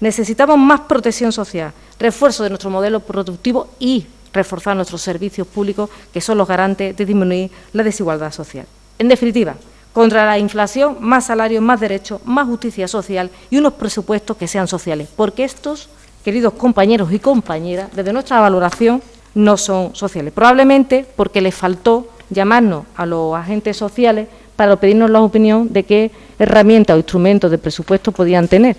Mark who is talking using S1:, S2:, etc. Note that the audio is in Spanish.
S1: Necesitamos más protección social, refuerzo de nuestro modelo productivo y reforzar nuestros servicios públicos, que son los garantes de disminuir la desigualdad social. En definitiva, contra la inflación, más salarios, más derechos, más justicia social y unos presupuestos que sean sociales, porque estos, queridos compañeros y compañeras, desde nuestra valoración, no son sociales. Probablemente porque les faltó llamarnos a los agentes sociales para pedirnos la opinión de qué herramientas o instrumentos de presupuesto podían tener.